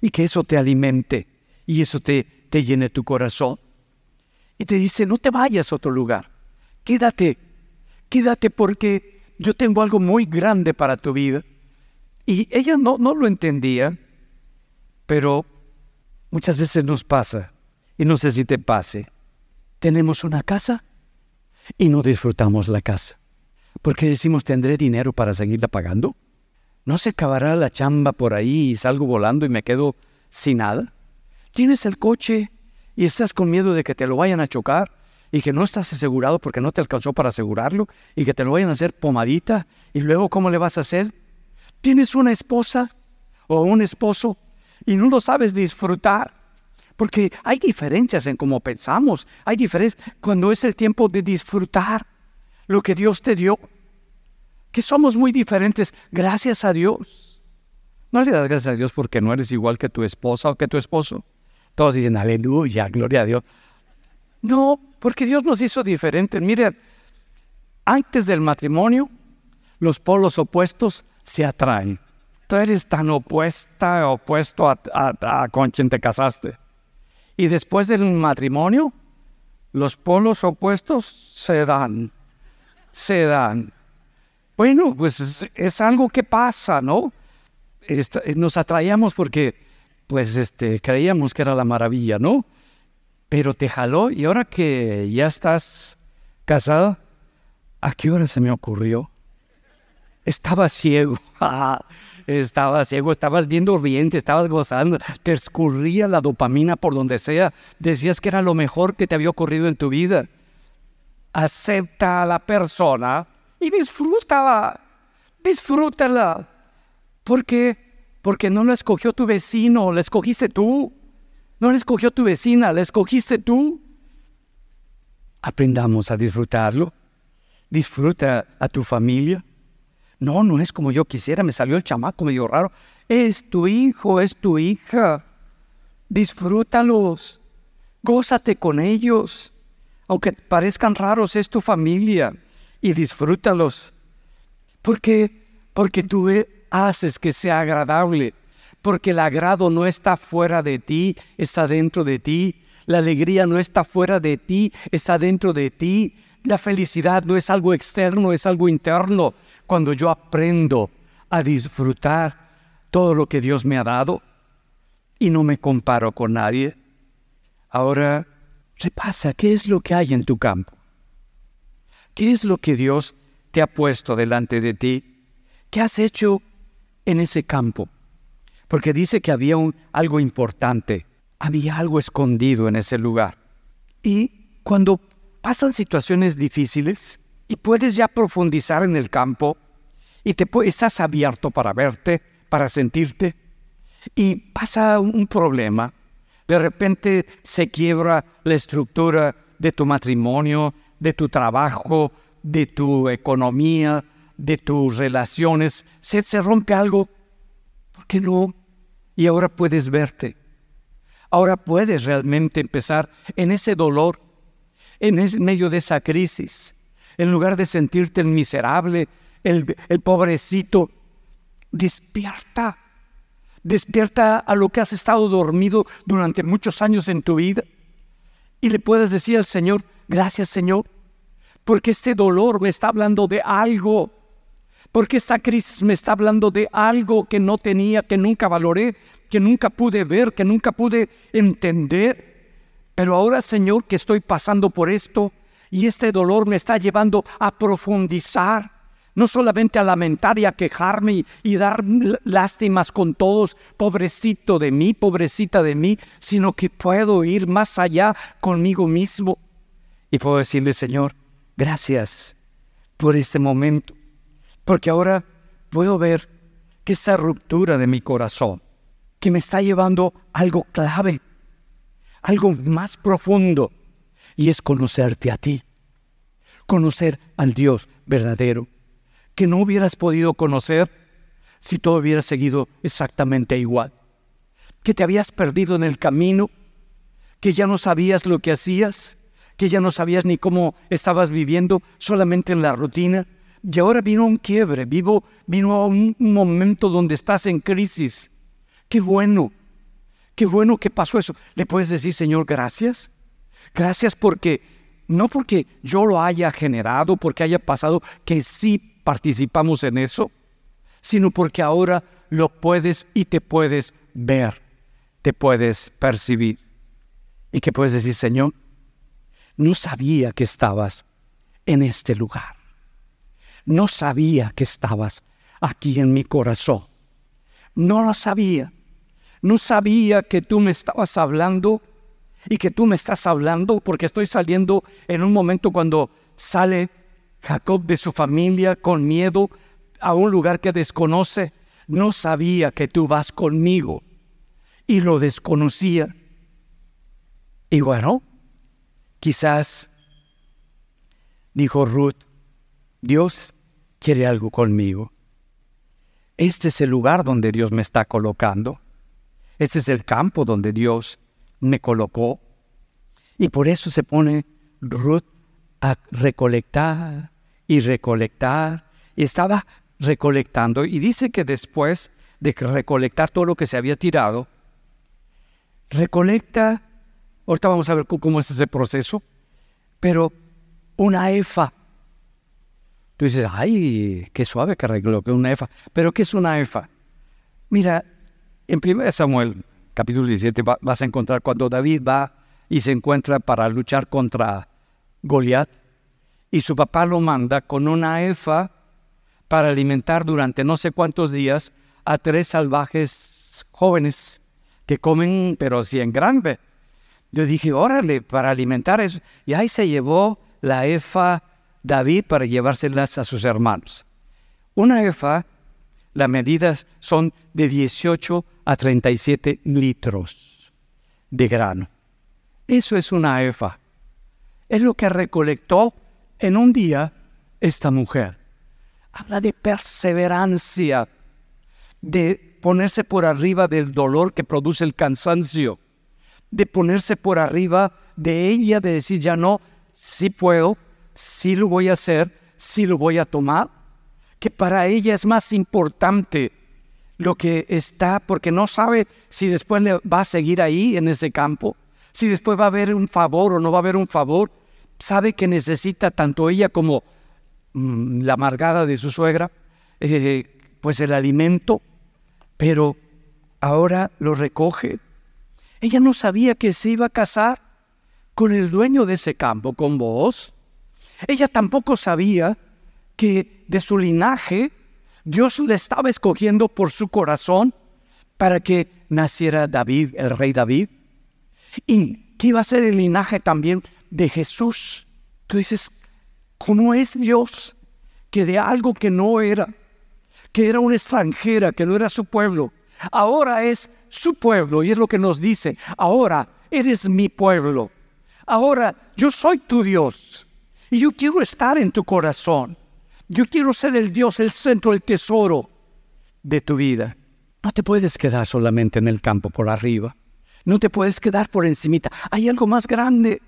B: y que eso te alimente y eso te, te llene tu corazón. Y te dice, no te vayas a otro lugar, quédate, quédate porque yo tengo algo muy grande para tu vida. Y ella no, no lo entendía, pero muchas veces nos pasa, y no sé si te pase, tenemos una casa y no disfrutamos la casa. Porque decimos, ¿tendré dinero para seguirla pagando? ¿No se acabará la chamba por ahí y salgo volando y me quedo sin nada? Tienes el coche y estás con miedo de que te lo vayan a chocar y que no estás asegurado porque no te alcanzó para asegurarlo y que te lo vayan a hacer pomadita y luego ¿cómo le vas a hacer? Tienes una esposa o un esposo y no lo sabes disfrutar porque hay diferencias en cómo pensamos, hay diferencias cuando es el tiempo de disfrutar lo que Dios te dio, que somos muy diferentes, gracias a Dios. No le das gracias a Dios porque no eres igual que tu esposa o que tu esposo. Todos dicen, aleluya, gloria a Dios. No, porque Dios nos hizo diferentes. Miren, antes del matrimonio, los polos opuestos se atraen. Tú eres tan opuesta, opuesto a con quien te casaste. Y después del matrimonio, los polos opuestos se dan, se dan. Bueno, pues es, algo que pasa, ¿no? nos atraíamos porque, pues, este, creíamos que era la maravilla, ¿no? Pero te jaló y ahora que ya estás casada, ¿a qué hora se me ocurrió? Estaba ciego. Estaba ciego, estabas viendo bien, te estabas gozando, te escurría la dopamina por donde sea, decías que era lo mejor que te había ocurrido en tu vida. Acepta a la persona y disfrútala, disfrútala. ¿Por qué? Porque no la escogió tu vecino, la escogiste tú. No la escogió tu vecina, la escogiste tú. Aprendamos a disfrutarlo. Disfruta a tu familia. No, no es como yo quisiera, me salió el chamaco medio raro. Es tu hijo, es tu hija. Disfrútalos, gózate con ellos, aunque parezcan raros, es tu familia y disfrútalos. Porque, porque tú haces que sea agradable, porque el agrado no está fuera de ti, está dentro de ti. La alegría no está fuera de ti, está dentro de ti. La felicidad no es algo externo, es algo interno. Cuando yo aprendo a disfrutar todo lo que Dios me ha dado y no me comparo con nadie, ahora repasa qué es lo que hay en tu campo. ¿Qué es lo que Dios te ha puesto delante de ti? ¿Qué has hecho en ese campo? Porque dice que había algo importante, había algo escondido en ese lugar. Y cuando pasan situaciones difíciles y puedes ya profundizar en el campo y te, estás abierto para verte, para sentirte, y pasa un problema, de repente se quiebra la estructura de tu matrimonio, de tu trabajo, de tu economía, de tus relaciones, se, se rompe algo, ¿por qué no? Y ahora puedes verte. Ahora puedes realmente empezar en ese dolor en medio de esa crisis. En lugar de sentirte el miserable, el, el pobrecito, despierta. Despierta a lo que has estado dormido durante muchos años en tu vida. Y le puedes decir al Señor, gracias Señor, porque este dolor me está hablando de algo. Porque esta crisis me está hablando de algo que no tenía, que nunca valoré, que nunca pude ver, que nunca pude entender. Pero ahora, Señor, que estoy pasando por esto y este dolor me está llevando a profundizar, no solamente a lamentar y a quejarme y, dar lástimas con todos, pobrecito de mí, pobrecita de mí, sino que puedo ir más allá conmigo mismo. Y puedo decirle, Señor, gracias por este momento, porque ahora puedo ver que esta ruptura de mi corazón, que me está llevando a algo clave, algo más profundo, y es conocerte a ti, conocer al Dios verdadero, que no hubieras podido conocer si todo hubiera seguido exactamente igual, que te habías perdido en el camino, que ya no sabías lo que hacías, que ya no sabías ni cómo estabas viviendo solamente en la rutina, y ahora vino un quiebre, vivo, vino un momento donde estás en crisis. Qué bueno, Qué bueno que pasó eso. Le puedes decir, Señor, gracias. Gracias porque, no porque yo lo haya generado, porque haya pasado, que sí participamos en eso, sino porque ahora lo puedes y te puedes ver, te puedes percibir. Y que puedes decir, Señor, no sabía que estabas en este lugar. No sabía que estabas aquí en mi corazón. No lo sabía no sabía que tú me estabas hablando y que tú me estás hablando porque estoy saliendo en un momento cuando sale Jacob de su familia con miedo a un lugar que desconoce. No sabía que tú vas conmigo y lo desconocía. Y bueno, quizás, dijo Ruth, Dios quiere algo conmigo. Este es el lugar donde Dios me está colocando. Este es el campo donde Dios me colocó. Y por eso se pone Ruth a recolectar y recolectar. Y estaba recolectando. Y dice que después de recolectar todo lo que se había tirado, recolecta, ahorita vamos a ver cómo es ese proceso, pero una efa. Tú dices, ay, qué suave que recolecte una efa. Pero ¿qué es una efa? Mira, en 1 Samuel, capítulo 17, vas a encontrar cuando David va y se encuentra para luchar contra Goliat, y su papá lo manda con una efa para alimentar durante no sé cuántos días a tres salvajes jóvenes que comen, pero sí en grande. Yo dije, órale, para alimentar eso. Y ahí se llevó la efa David para llevárselas a sus hermanos. Una efa, las medidas son de 18 a 37 litros de grano. Eso es una efa. Es lo que recolectó en un día esta mujer. Habla de perseverancia, de ponerse por arriba del dolor que produce el cansancio, de ponerse por arriba de ella, de decir ya no, sí puedo, sí lo voy a hacer, sí lo voy a tomar, que para ella es más importante lo que está, porque no sabe si después le va a seguir ahí en ese campo, si después va a haber un favor o no va a haber un favor, sabe que necesita tanto ella como mm, la amargada de su suegra, eh, pues el alimento, pero ahora lo recoge. Ella no sabía que se iba a casar con el dueño de ese campo, con vos. Ella tampoco sabía que de su linaje Dios le estaba escogiendo por su corazón para que naciera David, el rey David, y que iba a ser el linaje también de Jesús. Tú dices, ¿cómo es Dios que de algo que no era, que era una extranjera, que no era su pueblo, ahora es su pueblo? Y es lo que nos dice, ahora eres mi pueblo, ahora yo soy tu Dios y yo quiero estar en tu corazón. Yo quiero ser el Dios, el centro, el tesoro de tu vida. No te puedes quedar solamente en el campo por arriba. No te puedes quedar por encimita. Hay algo más grande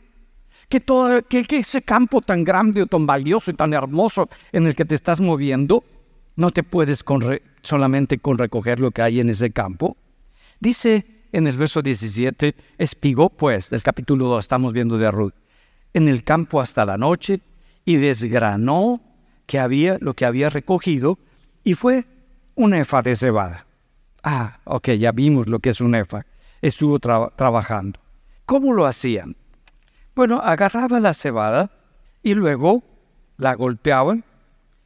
B: que, todo, que, ese campo tan grande tan valioso y tan hermoso en el que te estás moviendo. No te puedes solamente con recoger lo que hay en ese campo. Dice en el verso 17, espigó pues, del capítulo 2 estamos viendo de Ruth, en el campo hasta la noche y desgranó lo que había recogido, y fue un efa de cebada. Ah, ok, ya vimos lo que es un efa. Estuvo trabajando. ¿Cómo lo hacían? Bueno, agarraba la cebada y luego la golpeaban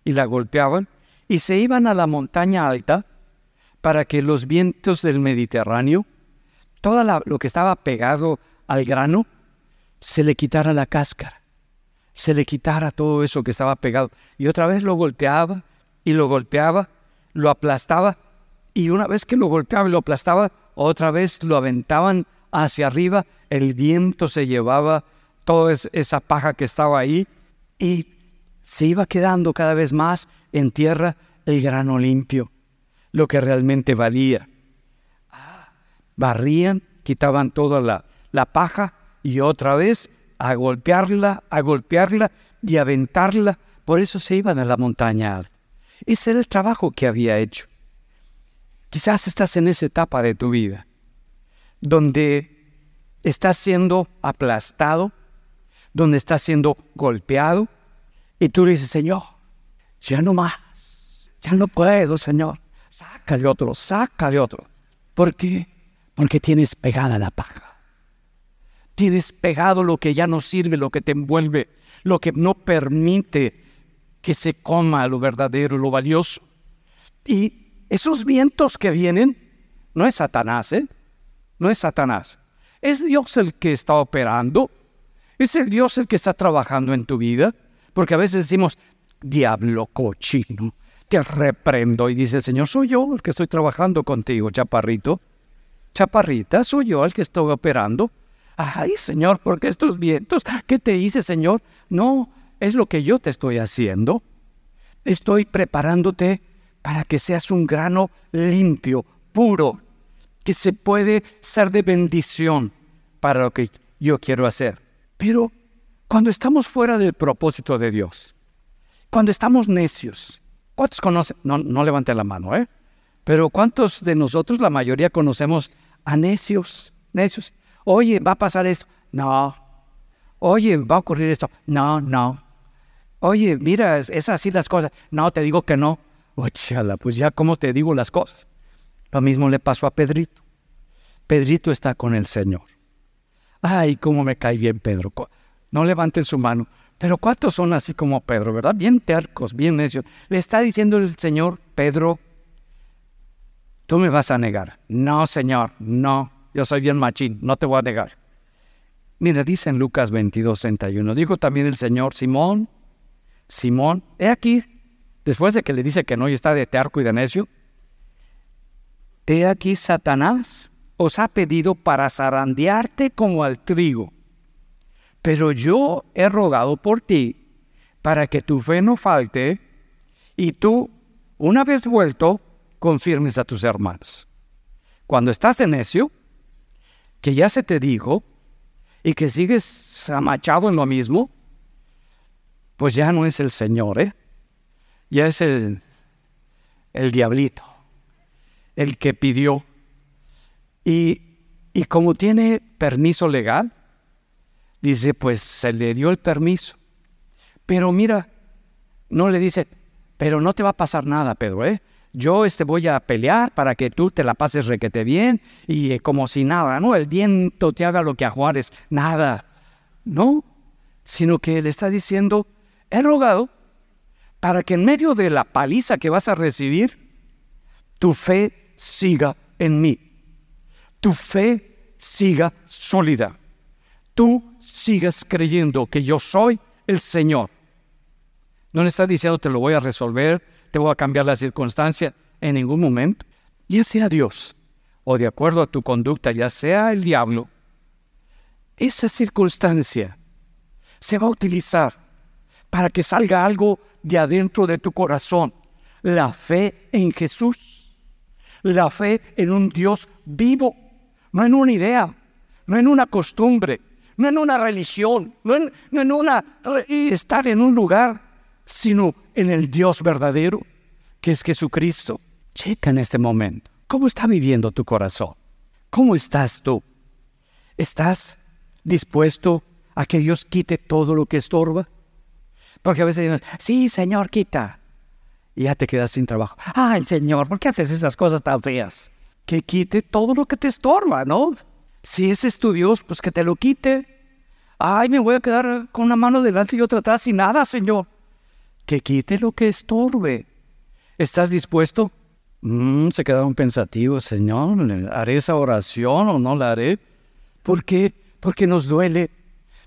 B: y la golpeaban y se iban a la montaña alta para que los vientos del Mediterráneo, todo lo que estaba pegado al grano, se le quitara la cáscara se le quitara todo eso que estaba pegado. Y otra vez lo golpeaba y lo golpeaba, lo aplastaba. Y una vez que lo golpeaba y lo aplastaba, otra vez lo aventaban hacia arriba. El viento se llevaba toda esa paja que estaba ahí y se iba quedando cada vez más en tierra el grano limpio, lo que realmente valía. Ah, barrían, quitaban toda la, la paja y otra vez a golpearla, a golpearla y aventarla. Por eso se iban a la montaña Ese era el trabajo que había hecho. Quizás estás en esa etapa de tu vida, donde estás siendo aplastado, donde estás siendo golpeado, y tú dices, Señor, ya no más, ya no puedo, Señor, sácale otro, sácale otro. ¿Por qué? Porque tienes pegada la paja. Tienes pegado lo que ya no sirve, lo que te envuelve, lo que no permite que se coma lo verdadero, lo valioso. Y esos vientos que vienen, no es Satanás, ¿eh? No es Satanás. Es Dios el que está operando. Es el Dios el que está trabajando en tu vida. Porque a veces decimos, diablo cochino, te reprendo. Y dice el Señor, soy yo el que estoy trabajando contigo, chaparrito. Chaparrita, soy yo el que estoy operando. Ay, Señor, ¿por qué estos vientos? ¿Qué te hice, Señor? No, es lo que yo te estoy haciendo. Estoy preparándote para que seas un grano limpio, puro, que se puede ser de bendición para lo que yo quiero hacer. Pero cuando estamos fuera del propósito de Dios, cuando estamos necios, ¿cuántos conocen? No, no levanten la mano, ¿eh? Pero ¿cuántos de nosotros, la mayoría, conocemos a? Necios. Oye, va a pasar esto. No. Oye, va a ocurrir esto. No, no. Oye, mira, es, así las cosas. No, te digo que no. Ochala, pues ya cómo te digo las cosas. Lo mismo le pasó a Pedrito. Pedrito está con el Señor. Ay, cómo me cae bien Pedro. No levanten su mano. Pero ¿cuántos son así como Pedro, verdad? Bien tercos, bien necios. Le está diciendo el Señor, Pedro, tú me vas a negar. No, Señor, no. Yo soy bien machín, no te voy a negar. Mira, dice en Lucas 22, 61, dijo también el Señor, Simón, Simón, he aquí, después de que le dice que no y está de terco y de necio, he aquí Satanás os ha pedido para zarandearte como al trigo, pero yo he rogado por ti para que tu fe no falte y tú, una vez vuelto, confirmes a tus hermanos. Cuando estás de necio, que ya se te dijo y que sigues amachado en lo mismo, pues ya no es el Señor, ¿eh? Ya es el, el diablito, el que pidió. Y, y como tiene permiso legal, dice, pues se le dio el permiso. Pero mira, no le dice, pero no te va a pasar nada, Pedro, ¿eh? Yo este, voy a pelear para que tú te la pases requete bien y eh, como si nada, ¿no? El viento te haga lo que a Juárez, nada. No, sino que le está diciendo, he rogado para que en medio de la paliza que vas a recibir, tu fe siga en mí. Tu fe siga sólida. Tú sigas creyendo que yo soy el Señor. No le está diciendo te lo voy a resolver, te voy a cambiar la circunstancia en ningún momento. Ya sea Dios o de acuerdo a tu conducta, ya sea el diablo, esa circunstancia se va a utilizar para que salga algo de adentro de tu corazón. La fe en Jesús, la fe en un Dios vivo, no en una idea, no en una costumbre, no en una religión, no en, no en una, estar en un lugar, sino en el Dios verdadero, que es Jesucristo. Checa en este momento, ¿cómo está viviendo tu corazón? ¿Cómo estás tú? ¿Estás dispuesto a que Dios quite todo lo que estorba? Porque a veces dices, sí, Señor, quita. Y ya te quedas sin trabajo. Ay, Señor, ¿por qué haces esas cosas tan feas? Que quite todo lo que te estorba, ¿no? Si ese es tu Dios, pues que te lo quite. Ay, me voy a quedar con una mano delante y otra atrás y nada, Señor. Que quite lo que estorbe. ¿Estás dispuesto? Mm, se quedaron pensativos, Señor. ¿Haré esa oración o no la haré? ¿Por qué? Porque nos duele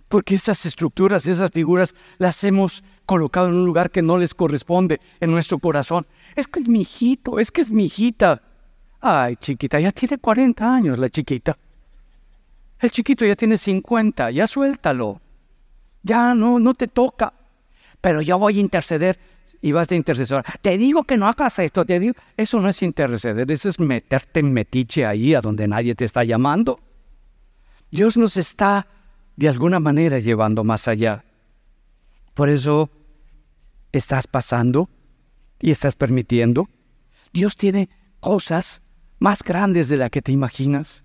B: porque esas estructuras, esas figuras las hemos colocado en un lugar que no les corresponde en nuestro corazón. Es que es mi hijito, es que es mi hijita. Ay, chiquita, ya tiene 40 años la chiquita. El chiquito ya tiene 50, ya suéltalo. Ya no, no te toca. Pero yo voy a interceder y vas de intercesora. Te digo que no hagas esto, te digo. Eso no es interceder, eso es meterte en metiche ahí a donde nadie te está llamando. Dios nos está de alguna manera llevando más allá. Por eso estás pasando y estás permitiendo. Dios tiene cosas más grandes de las que te imaginas.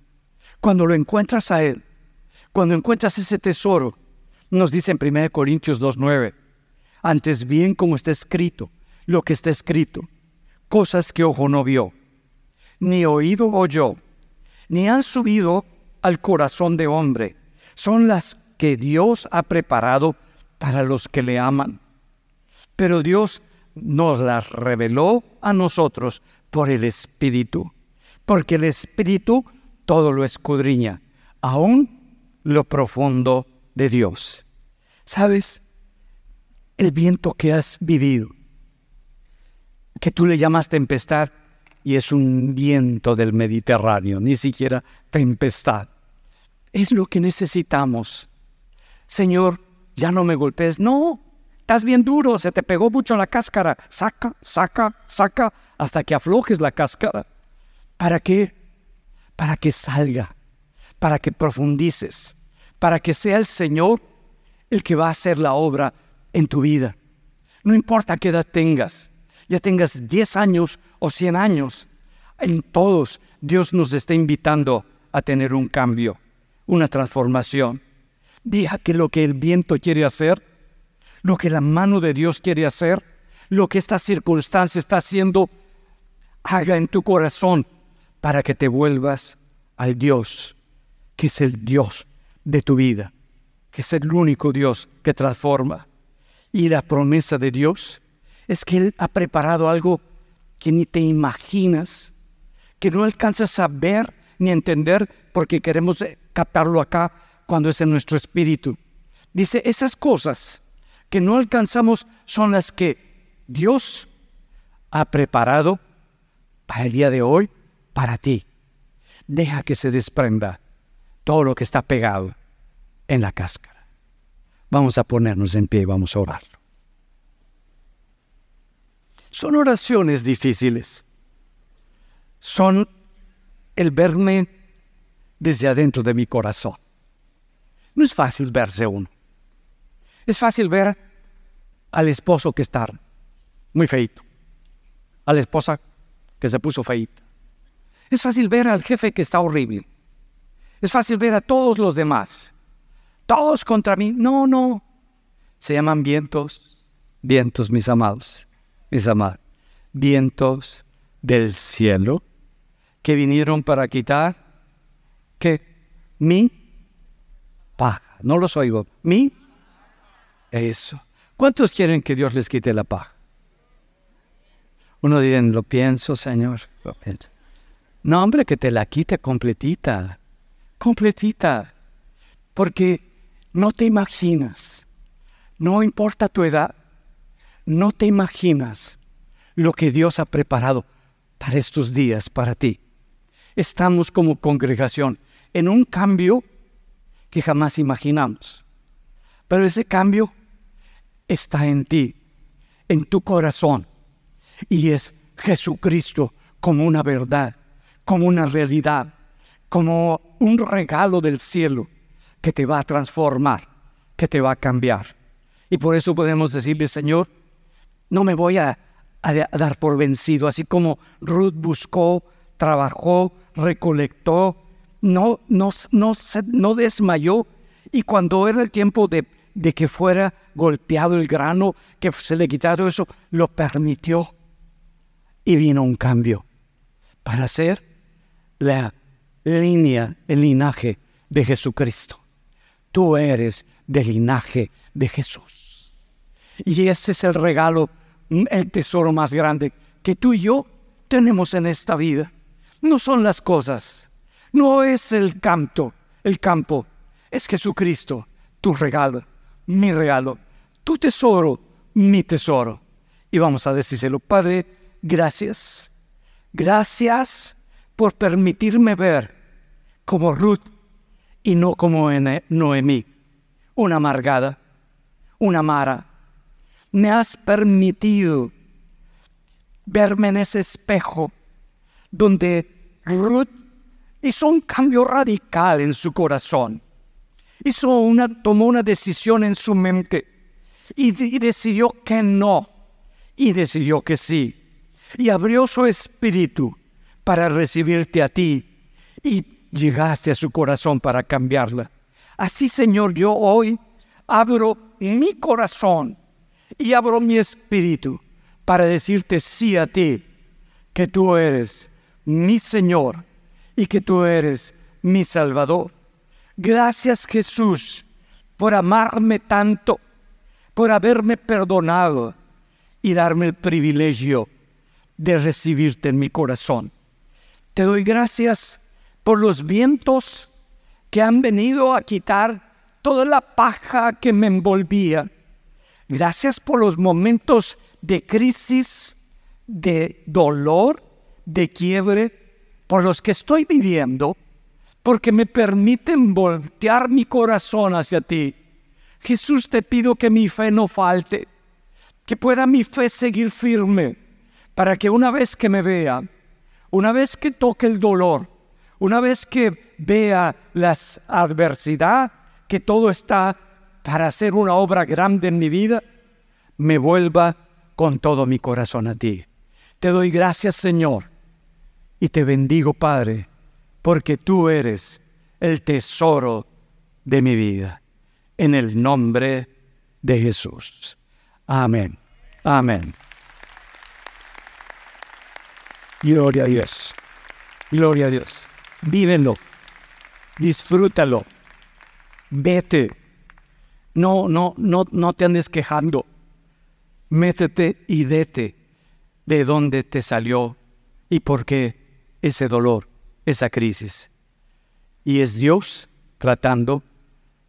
B: Cuando lo encuentras a Él, cuando encuentras ese tesoro, nos dice en 1 Corintios 2.9, antes bien como está escrito, lo que está escrito, cosas que ojo no vio, ni oído oyó, ni han subido al corazón de hombre, son las que Dios ha preparado para los que le aman. Pero Dios nos las reveló a nosotros por el Espíritu, porque el Espíritu todo lo escudriña, aún lo profundo de Dios. ¿Sabes? El viento que has vivido, que tú le llamas tempestad, y es un viento del Mediterráneo, ni siquiera tempestad. Es lo que necesitamos. Señor, ya no me golpees. No, estás bien duro, se te pegó mucho la cáscara. Saca, saca, saca, hasta que aflojes la cáscara. ¿Para qué? Para que salga, para que profundices, para que sea el Señor el que va a hacer la obra en tu vida. No importa qué edad tengas, ya tengas 10 años o 100 años, en todos Dios nos está invitando a tener un cambio una transformación. Deja que lo que el viento quiere hacer, lo que la mano de Dios quiere hacer, lo que esta circunstancia está haciendo, haga en tu corazón para que te vuelvas al Dios, que es el Dios de tu vida, que es el único Dios que transforma. Y la promesa de Dios es que Él ha preparado algo que ni te imaginas, que no alcanzas a ver ni a entender porque queremos captarlo acá cuando es en nuestro espíritu. Dice, esas cosas que no alcanzamos son las que Dios ha preparado para el día de hoy, para ti. Deja que se desprenda todo lo que está pegado en la cáscara. Vamos a ponernos en pie y vamos a orarlo. Son oraciones difíciles. Son el verme desde adentro de mi corazón. No es fácil verse uno. Es fácil ver al esposo que está muy feito, a la esposa que se puso feita. Es fácil ver al jefe que está horrible. Es fácil ver a todos los demás. Todos contra mí. No, no. Se llaman vientos, vientos, mis amados, mis amados. Vientos del cielo que vinieron para quitar que mi paja. No los oigo. Mi eso. ¿Cuántos quieren que Dios les quite la paja? Uno dice, lo pienso, Señor. Lo pienso. No, hombre, que te la quite completita. Completita. Porque no te imaginas, no importa tu edad, no te imaginas lo que Dios ha preparado para estos días, para ti. Estamos como congregación en un cambio que jamás imaginamos. Pero ese cambio está en ti, en tu corazón. Y es Jesucristo como una verdad, como una realidad, como un regalo del cielo que te va a transformar, que te va a cambiar. Y por eso podemos decirle, Señor, no me voy a, dar por vencido, así como Ruth buscó, trabajó, recolectó, no, no, no, no desmayó. Y cuando era el tiempo de, de que fuera golpeado el grano, que se le quitara eso, lo permitió. Y vino un cambio para ser la línea, el linaje de Jesucristo. Tú eres del linaje de Jesús. Y ese es el regalo, el tesoro más grande que tú y yo tenemos en esta vida. No son las cosas, no es el canto, el campo, es Jesucristo, tu regalo, mi regalo, tu tesoro, mi tesoro. Y vamos a decírselo, Padre, gracias, gracias por permitirme ver como Ruth y no como Noemí, una amargada, una mara. Me has permitido verme en ese espejo donde Ruth hizo un cambio radical en su corazón. Hizo una, tomó una decisión en su mente y, y decidió que no y decidió que sí. Y abrió su espíritu para recibirte a ti y llegaste a su corazón para cambiarla. Así, Señor, yo hoy abro mi corazón y abro mi espíritu para decirte sí a ti, que tú eres mi Señor y que tú eres mi Salvador. Gracias Jesús por amarme tanto, por haberme perdonado y darme el privilegio de recibirte en mi corazón. Te doy gracias por los vientos que han venido a quitar toda la paja que me envolvía. Gracias por los momentos de crisis, de dolor, de quiebre por los que estoy viviendo, porque me permiten voltear mi corazón hacia ti. Jesús, te pido que mi fe no falte, que pueda mi fe seguir firme, para que una vez que me vea, una vez que toque el dolor, una vez que vea la adversidad, que todo está para hacer una obra grande en mi vida, me vuelva con todo mi corazón a ti. Te doy gracias, Señor, y te bendigo, Padre, porque tú eres el tesoro de mi vida. En el nombre de Jesús. Amén. Amén. Gloria a Dios. Gloria a Dios. Vívelo. Disfrútalo. Vete. No, no, no, no te andes quejando. Métete y vete de dónde te salió y por qué ese dolor, esa crisis. Y es Dios tratando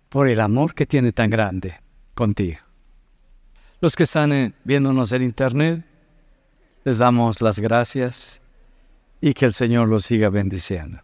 B: por el amor que tiene tan grande contigo. Los que están eh, viéndonos en internet, les damos las gracias y que el Señor los siga bendiciendo.